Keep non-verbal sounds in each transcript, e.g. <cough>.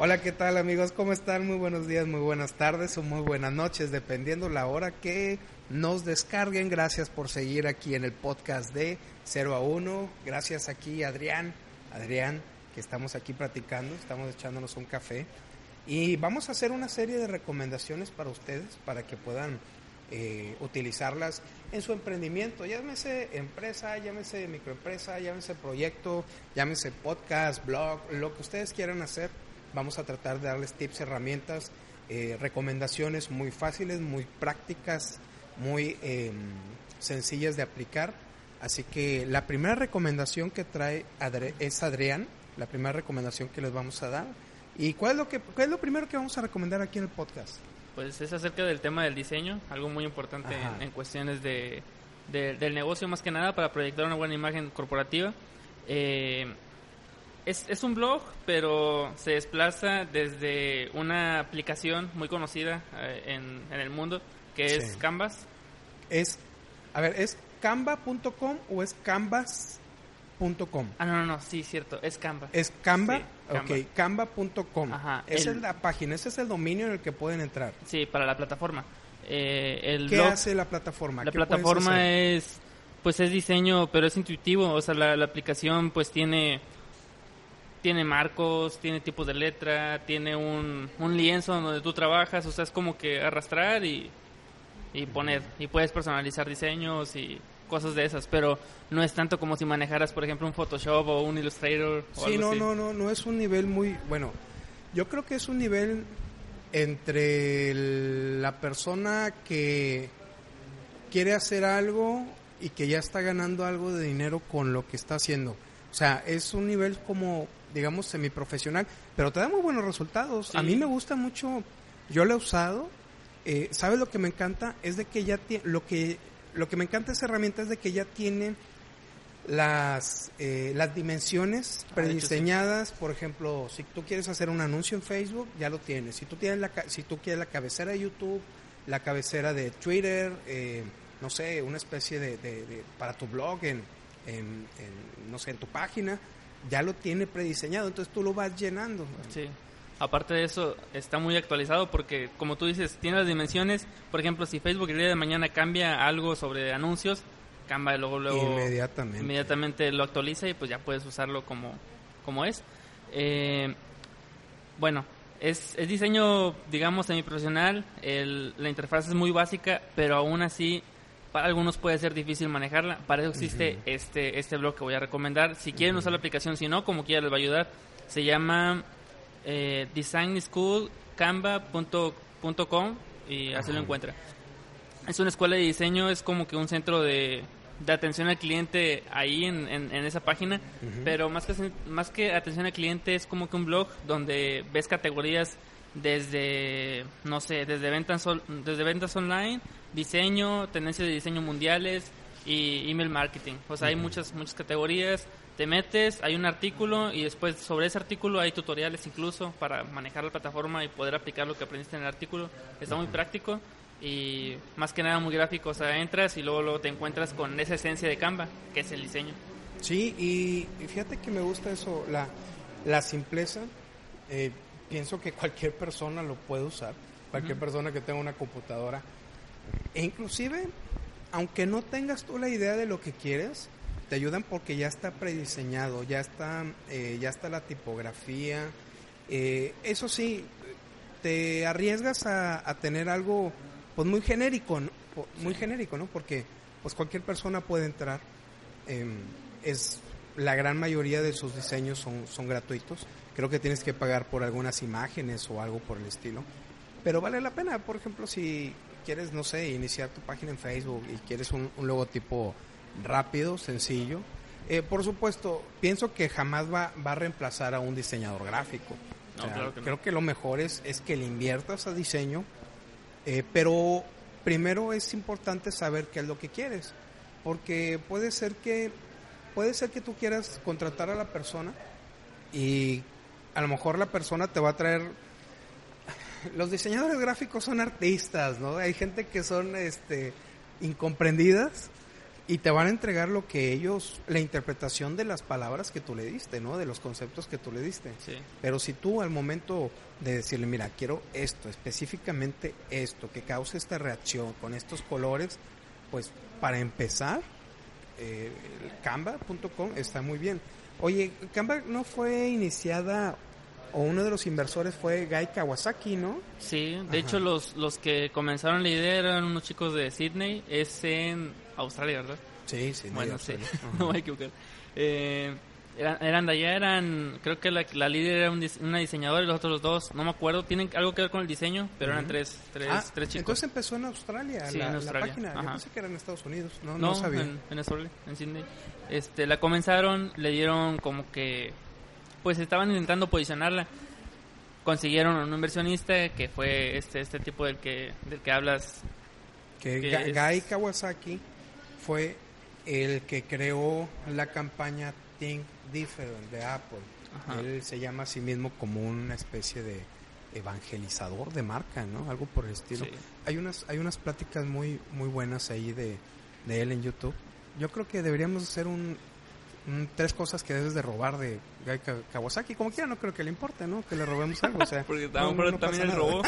Hola, ¿qué tal amigos? ¿Cómo están? Muy buenos días, muy buenas tardes o muy buenas noches, dependiendo la hora que nos descarguen. Gracias por seguir aquí en el podcast de 0 a 1. Gracias aquí Adrián, Adrián, que estamos aquí platicando, estamos echándonos un café. Y vamos a hacer una serie de recomendaciones para ustedes, para que puedan eh, utilizarlas en su emprendimiento, llámese empresa, llámese microempresa, llámese proyecto, llámese podcast, blog, lo que ustedes quieran hacer Vamos a tratar de darles tips, herramientas, eh, recomendaciones muy fáciles, muy prácticas, muy em, sencillas de aplicar. Así que la primera recomendación que trae es Adrián, la primera recomendación que les vamos a dar. ¿Y cuál es, lo que, es lo primero que vamos a recomendar aquí en el podcast? Pues es acerca del tema del diseño, algo muy importante en, cuestiones de, del negocio más que nada para proyectar una buena imagen corporativa. Eh, es, es, un blog, pero se desplaza desde una aplicación muy conocida eh, en, en, el mundo, que es Canvas. Es, a ver, ¿es canva.com o es canvas.com? Ah, no, no, no, sí, cierto, es Canva. ¿Es Canva? ok, canva.com. Esa es la página, ese es el dominio en el que pueden entrar. Sí, para la plataforma. Eh, el ¿Qué hace la plataforma? La plataforma es, pues es diseño, pero es intuitivo, o sea, la, la aplicación pues tiene tiene marcos, tiene tipos de letra, tiene un, un lienzo donde tú trabajas, o sea, es como que arrastrar y, y poner, y puedes personalizar diseños y cosas de esas, pero no es tanto como si manejaras, por ejemplo, un Photoshop o un Illustrator. O sí, no, no, no, no es un nivel muy, bueno, yo creo que es un nivel entre la persona que quiere hacer algo y que ya está ganando algo de dinero con lo que está haciendo. O sea, es un nivel como digamos, semiprofesional, pero te da muy buenos resultados. A mí me gusta mucho, yo lo he usado, eh, ¿sabes lo que me encanta? Es de que ya tiene, lo que, lo que me encanta de esa herramienta es de que ya tiene las, eh, las dimensiones ah, prediseñadas, por ejemplo, si tú quieres hacer un anuncio en Facebook, ya lo tienes. Si tú, tienes la, si tú quieres la cabecera de YouTube, la cabecera de Twitter, eh, no sé, una especie de, de, para tu blog, en, en, no sé, en tu página, ya lo tiene prediseñado, entonces tú lo vas llenando. Sí. Aparte de eso, está muy actualizado porque, como tú dices, tiene las dimensiones. Por ejemplo, si Facebook el día de mañana cambia algo sobre anuncios, cambia luego, luego inmediatamente. inmediatamente lo actualiza y pues ya puedes usarlo como, como es. Eh, bueno, es, es diseño, digamos, semiprofesional. El, la interfaz es muy básica, pero aún así para algunos puede ser difícil manejarla. Para eso existe este, este blog que voy a recomendar. Si quieren usar la aplicación, si no, como quiera les va a ayudar. Se llama eh, designschoolcanva.com y así lo encuentra. Es una escuela de diseño, es como que un centro de, de atención al cliente ahí en, en, esa página, pero más que, más que atención al cliente es como que un blog donde ves categorías desde, no sé, desde ventas, desde ventas online, diseño, tendencias de diseño mundiales y email marketing. O sea, hay muchas, muchas categorías. Te metes, hay un artículo y después sobre ese artículo hay tutoriales incluso para manejar la plataforma y poder aplicar lo que aprendiste en el artículo. Está muy práctico y más que nada muy gráfico. O sea, entras y luego, luego te encuentras con esa esencia de Canva, que es el diseño. Sí, y, fíjate que me gusta eso, la, la simpleza. Eh, pienso que cualquier persona lo puede usar, cualquier persona que tenga una computadora. E inclusive, aunque no tengas tú la idea de lo que quieres, te ayudan porque ya está prediseñado, ya está, eh, ya está la tipografía. Eh, eso sí, te arriesgas a, tener algo pues muy genérico, muy genérico, ¿no? Porque pues cualquier persona puede entrar. Em, es la gran mayoría de sus diseños son, son gratuitos creo que tienes que pagar por algunas imágenes o algo por el estilo. Pero vale la pena, por ejemplo, si quieres, no sé, iniciar tu página en Facebook y quieres un, logotipo rápido, sencillo. Eh, por supuesto, pienso que jamás va, va a reemplazar a un diseñador gráfico. creo que lo mejor es, es que le inviertas a diseño, eh, pero primero es importante saber qué es lo que quieres, porque puede ser que puede ser que tú quieras contratar a la persona y a lo mejor la persona te va a traer <laughs> los diseñadores gráficos son artistas, ¿no? Hay gente que son este incomprendidas Y te van a entregar lo que ellos, la interpretación de las palabras que tú le diste, ¿no? De los conceptos que tú le diste. Sí. Pero si tú al momento de decirle, mira, quiero esto, específicamente esto, que cause esta reacción con estos colores, pues para empezar, eh, canva.com está muy bien. Oye, Canva no fue iniciada o uno de los inversores fue Guy Kawasaki, ¿no? Sí, de Ajá. hecho los, los que comenzaron la idea eran unos chicos de Sydney, es en Australia, ¿verdad? Sí, sí. bueno, sí, <laughs> no me voy a equivocar. Eh, eran, eran de allá, eran, creo que la, la líder era un una diseñadora y los otros dos, no me acuerdo, tienen algo que ver con el diseño, pero eran tres, tres, Ah, tres chicos. Entonces empezó en Australia, Sí, la, en la Australia, página. Yo ajá. pensé que era en Estados Unidos. No, no, no, sabía. En, en Australia, en Sydney. Este, la comenzaron, le dieron como que, pues estaban intentando posicionarla. Consiguieron un inversionista que fue este este tipo del que del que hablas. Que que Ga- es- Guy Kawasaki fue el que creó la campaña Think Different de Apple. Ajá. Él se llama a sí mismo como una especie de evangelizador de marca, ¿no? Algo por el estilo. Sí. Hay unas hay unas pláticas muy muy buenas ahí de, de él en YouTube. Yo creo que deberíamos hacer un- tres cosas que debes de robar de Guy Ka- Kawasaki. Como quiera, no creo que le importe, ¿no? Que le robemos algo. O sea, <laughs> Porque no- no también nada. <laughs> robó.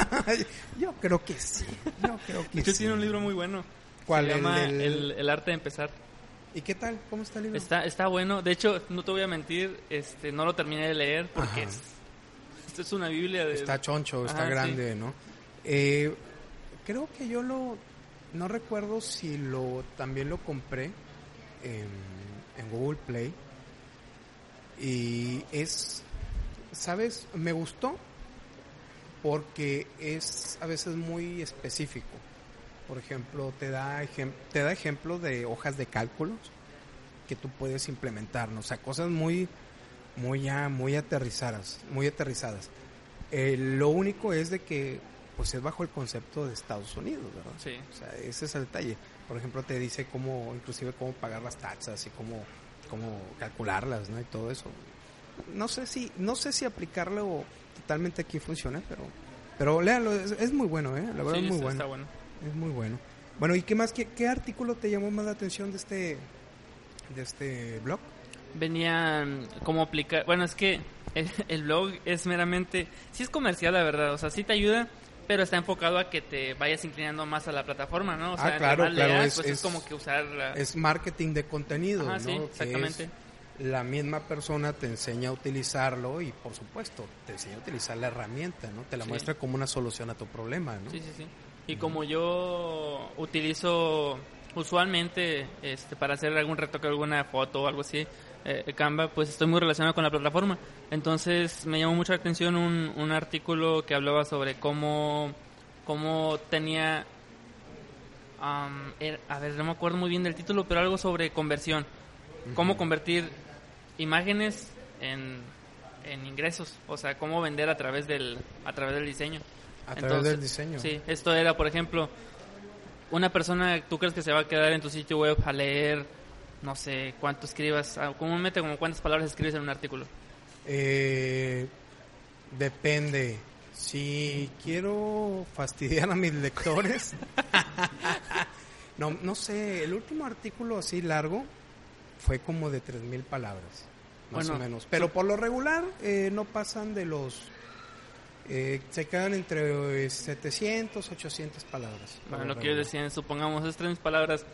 Yo creo que sí. Yo creo que <laughs> De hecho sí. tiene un libro muy bueno. ¿Cuál? Se El llama del- el, el arte de empezar. ¿Y qué tal? ¿Cómo está el libro? Está, está bueno. De hecho, no te voy a mentir, este, no lo terminé de leer porque es, esto es una Biblia de... Está choncho, está Ajá, sí. grande, ¿no? Eh, creo que yo lo... No recuerdo si lo también lo compré en, en Google Play. Y es... ¿Sabes? Me gustó porque es a veces muy específico. Por ejemplo, te da, ejem- te da ejemplos de hojas de cálculos que tú puedes implementar, ¿no? O sea, cosas muy, muy ya, muy aterrizadas, muy aterrizadas. Eh, lo único es de que, pues es bajo el concepto de Estados Unidos, ¿verdad? Sí. O sea, ese es el detalle. Por ejemplo, te dice cómo, inclusive cómo pagar las taxas y cómo, cómo calcularlas, ¿no? Y todo eso. No sé si, no sé si aplicarlo totalmente aquí funciona, pero, pero léalo, es, es muy bueno, ¿eh? La verdad Sí, es muy está- bueno. está bueno. Es muy bueno. Bueno, ¿y qué más? ¿Qué, qué artículo te llamó más la atención de este, de este blog? Venían como aplicar... Bueno, es que el, el blog es meramente... Sí es comercial, la verdad. O sea, sí te ayuda, pero está enfocado a que te vayas inclinando más a la plataforma, ¿no? O sea, Ah, claro, claro, leas, es- pues es, es- como que usar... la- Es marketing de contenido, Ajá, ¿no? sí, exactamente. es la misma persona te enseña a utilizarlo y, por supuesto, te enseña a utilizar la herramienta, ¿no? Te la Sí. muestra como una solución a tu problema, ¿no? Sí, sí, sí. Y como yo utilizo usualmente este, para hacer algún retoque, alguna foto o algo así, eh, Canva, pues estoy muy relacionado con la plataforma. Entonces me llamó mucho la atención un, un artículo que hablaba sobre cómo, cómo tenía... er- a ver, no me acuerdo muy bien del título, pero algo sobre conversión. Cómo convertir imágenes en, en ingresos. O sea, cómo vender a través del, a través del diseño. A través Entonces, del diseño. Sí, esto era, por ejemplo, una persona, ¿tú crees que se va a quedar en tu sitio web a leer, no sé, cuánto escribas, ah, comúnmente como cuántas palabras escribes en un artículo? Eh, depende. Si quiero fastidiar a mis lectores. <laughs> no, no sé, el último artículo así largo fue como de 3.000 palabras, más Bueno, o menos. Pero por lo regular eh, no pasan de los... eh, se quedan entre eh, 700, 800 palabras. Bueno, lo que yo decía, supongamos, es tres palabras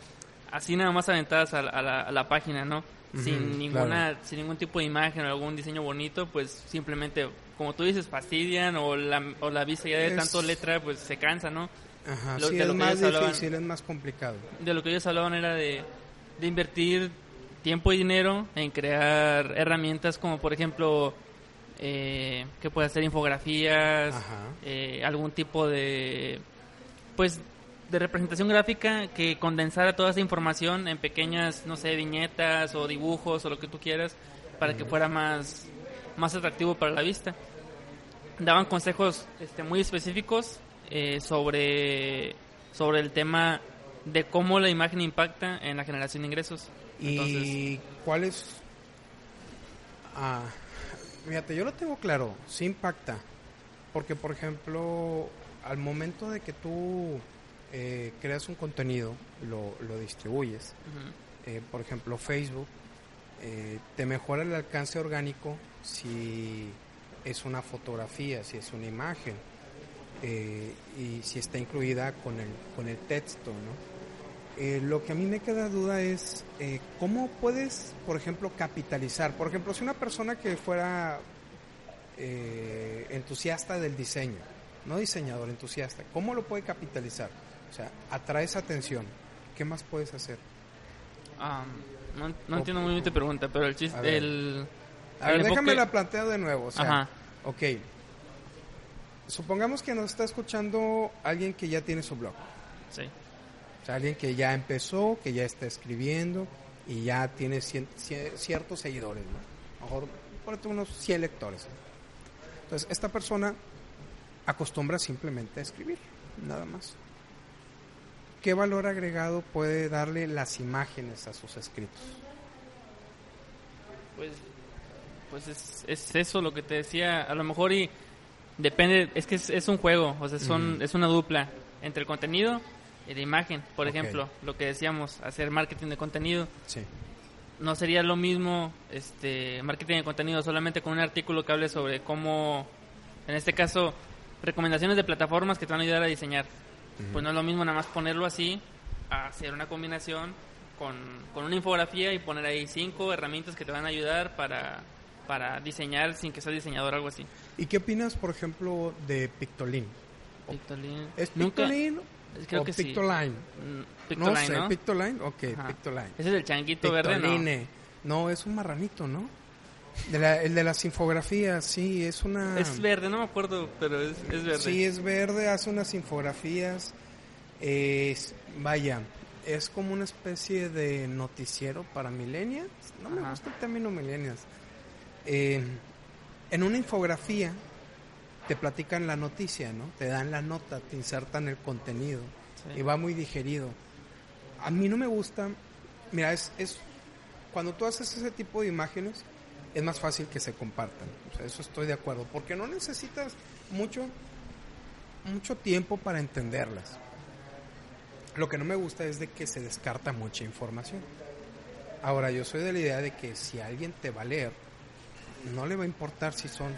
así nada más aventadas a, la- a la, a la página, ¿no? Sin ninguna, claro. sin ningún tipo de imagen o algún diseño bonito, pues simplemente, como tú dices, fastidian o la, o la vista ya de Es- tanto letra, pues se cansa, ¿no? Ajá, lo- sí, de es lo que más hablaban. difícil, es más complicado. de lo que ellos hablaban era de, de invertir tiempo y dinero en crear herramientas como por ejemplo eh, que puede hacer infografías eh, algún tipo de pues de representación gráfica que condensara toda esa información en pequeñas no sé viñetas o dibujos o lo que tú quieras para que fuera más más atractivo para la vista daban consejos este, muy específicos eh, sobre, sobre el tema de cómo la imagen impacta en la generación de ingresos. Entonces, ¿Y cuál es? Ah, fíjate, yo lo tengo claro, sí impacta. Porque, por ejemplo, al momento de que tú eh, creas un contenido, lo, lo distribuyes, eh, por ejemplo Facebook, eh, te mejora el alcance orgánico si es una fotografía, si es una imagen eh, y si está incluida con el, con el texto, ¿no? lo que a mí me queda duda es cómo puedes, por ejemplo, capitalizar. Por ejemplo, si una persona que fuera entusiasta del diseño, no diseñador, entusiasta, ¿cómo lo puede capitalizar? O sea, atraes atención. ¿Qué más puedes hacer? no, entiendo muy bien tu pregunta, pero el chiste... A El, a ver déjame la planteo de nuevo. O sea, Ajá. ok. Supongamos que nos está escuchando alguien que ya tiene su blog. Sí. O sea, alguien que ya empezó, que ya está escribiendo y ya tiene ciertos seguidores, ¿no? mejor, por unos 100 lectores. Entonces, esta persona acostumbra simplemente a escribir, nada más. ¿Qué valor agregado puede darle las imágenes a sus escritos? Pues, pues es, eso lo que te decía, a lo mejor y depende, es que es, un juego, o sea, son, es una dupla entre el contenido y la imagen. Por ejemplo, lo que decíamos, hacer marketing de contenido. Sí. No sería lo mismo este marketing de contenido solamente con un artículo que hable sobre cómo, en este caso, recomendaciones de plataformas que te van a ayudar a diseñar. Pues no es lo mismo nada más ponerlo así, hacer una combinación con, con, una infografía y poner ahí cinco herramientas que te van a ayudar para, para diseñar sin que seas diseñador o algo así. ¿Y qué opinas, por ejemplo, de Pictoline? Pictoline. ¿Es Pictoline Creo que Pictoline? Sí. Pictoline, no sé, Pictoline, ok, Pictoline. Ese es el changuito verde, ¿no? No, es un marranito, ¿no? De el de las infografías, sí, es una... Es verde, no me acuerdo, pero es, es verde. Sí, es verde, hace unas infografías. Es, vaya, es como una especie de noticiero para millennials. No me gusta el término millennials. Eh, en una infografía te platican la noticia, ¿no? Te dan la nota, te insertan el contenido y va muy digerido. A mí no me gusta, mira, es, es cuando tú haces ese tipo de imágenes, es más fácil que se compartan. O sea, eso estoy de acuerdo, porque no necesitas mucho, mucho tiempo para entenderlas. Lo que no me gusta es de que se descarta mucha información. Ahora, yo soy de la idea de que si alguien te va a leer, no le va a importar si son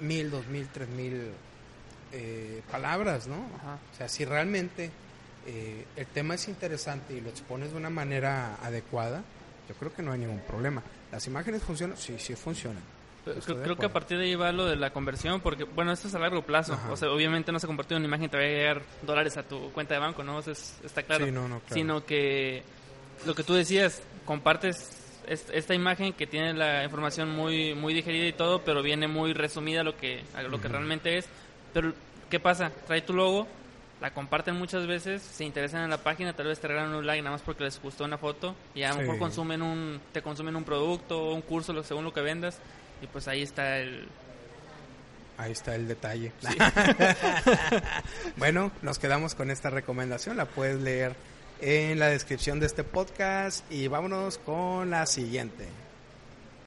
mil, dos mil, tres mil eh, palabras, ¿no? O sea, si realmente eh, el tema es interesante y lo expones de una manera adecuada, yo creo que no hay ningún problema. ¿Las imágenes funcionan? Sí, sí funcionan. Creo, que a partir de ahí va lo de la conversión, porque, bueno, esto es a largo plazo. O sea, obviamente no se convirtió en una imagen te va a llegar dólares a tu cuenta de banco, ¿no? está claro. Sí, no, no, claro. Sino que lo que tú decías, compartes esta imagen que tiene la información muy muy digerida y todo, pero viene muy resumida a lo que a lo que realmente es. Pero ¿qué pasa? Trae tu logo, la comparten muchas veces, se interesan en la página, tal vez te regalan un like nada más porque les gustó una foto y a lo mejor consumen un, te consumen un producto o un curso según lo que vendas y pues ahí está el... Ahí está el detalle. <laughs> bueno, nos quedamos con esta recomendación, la puedes leer en la descripción de este podcast y vámonos con la siguiente.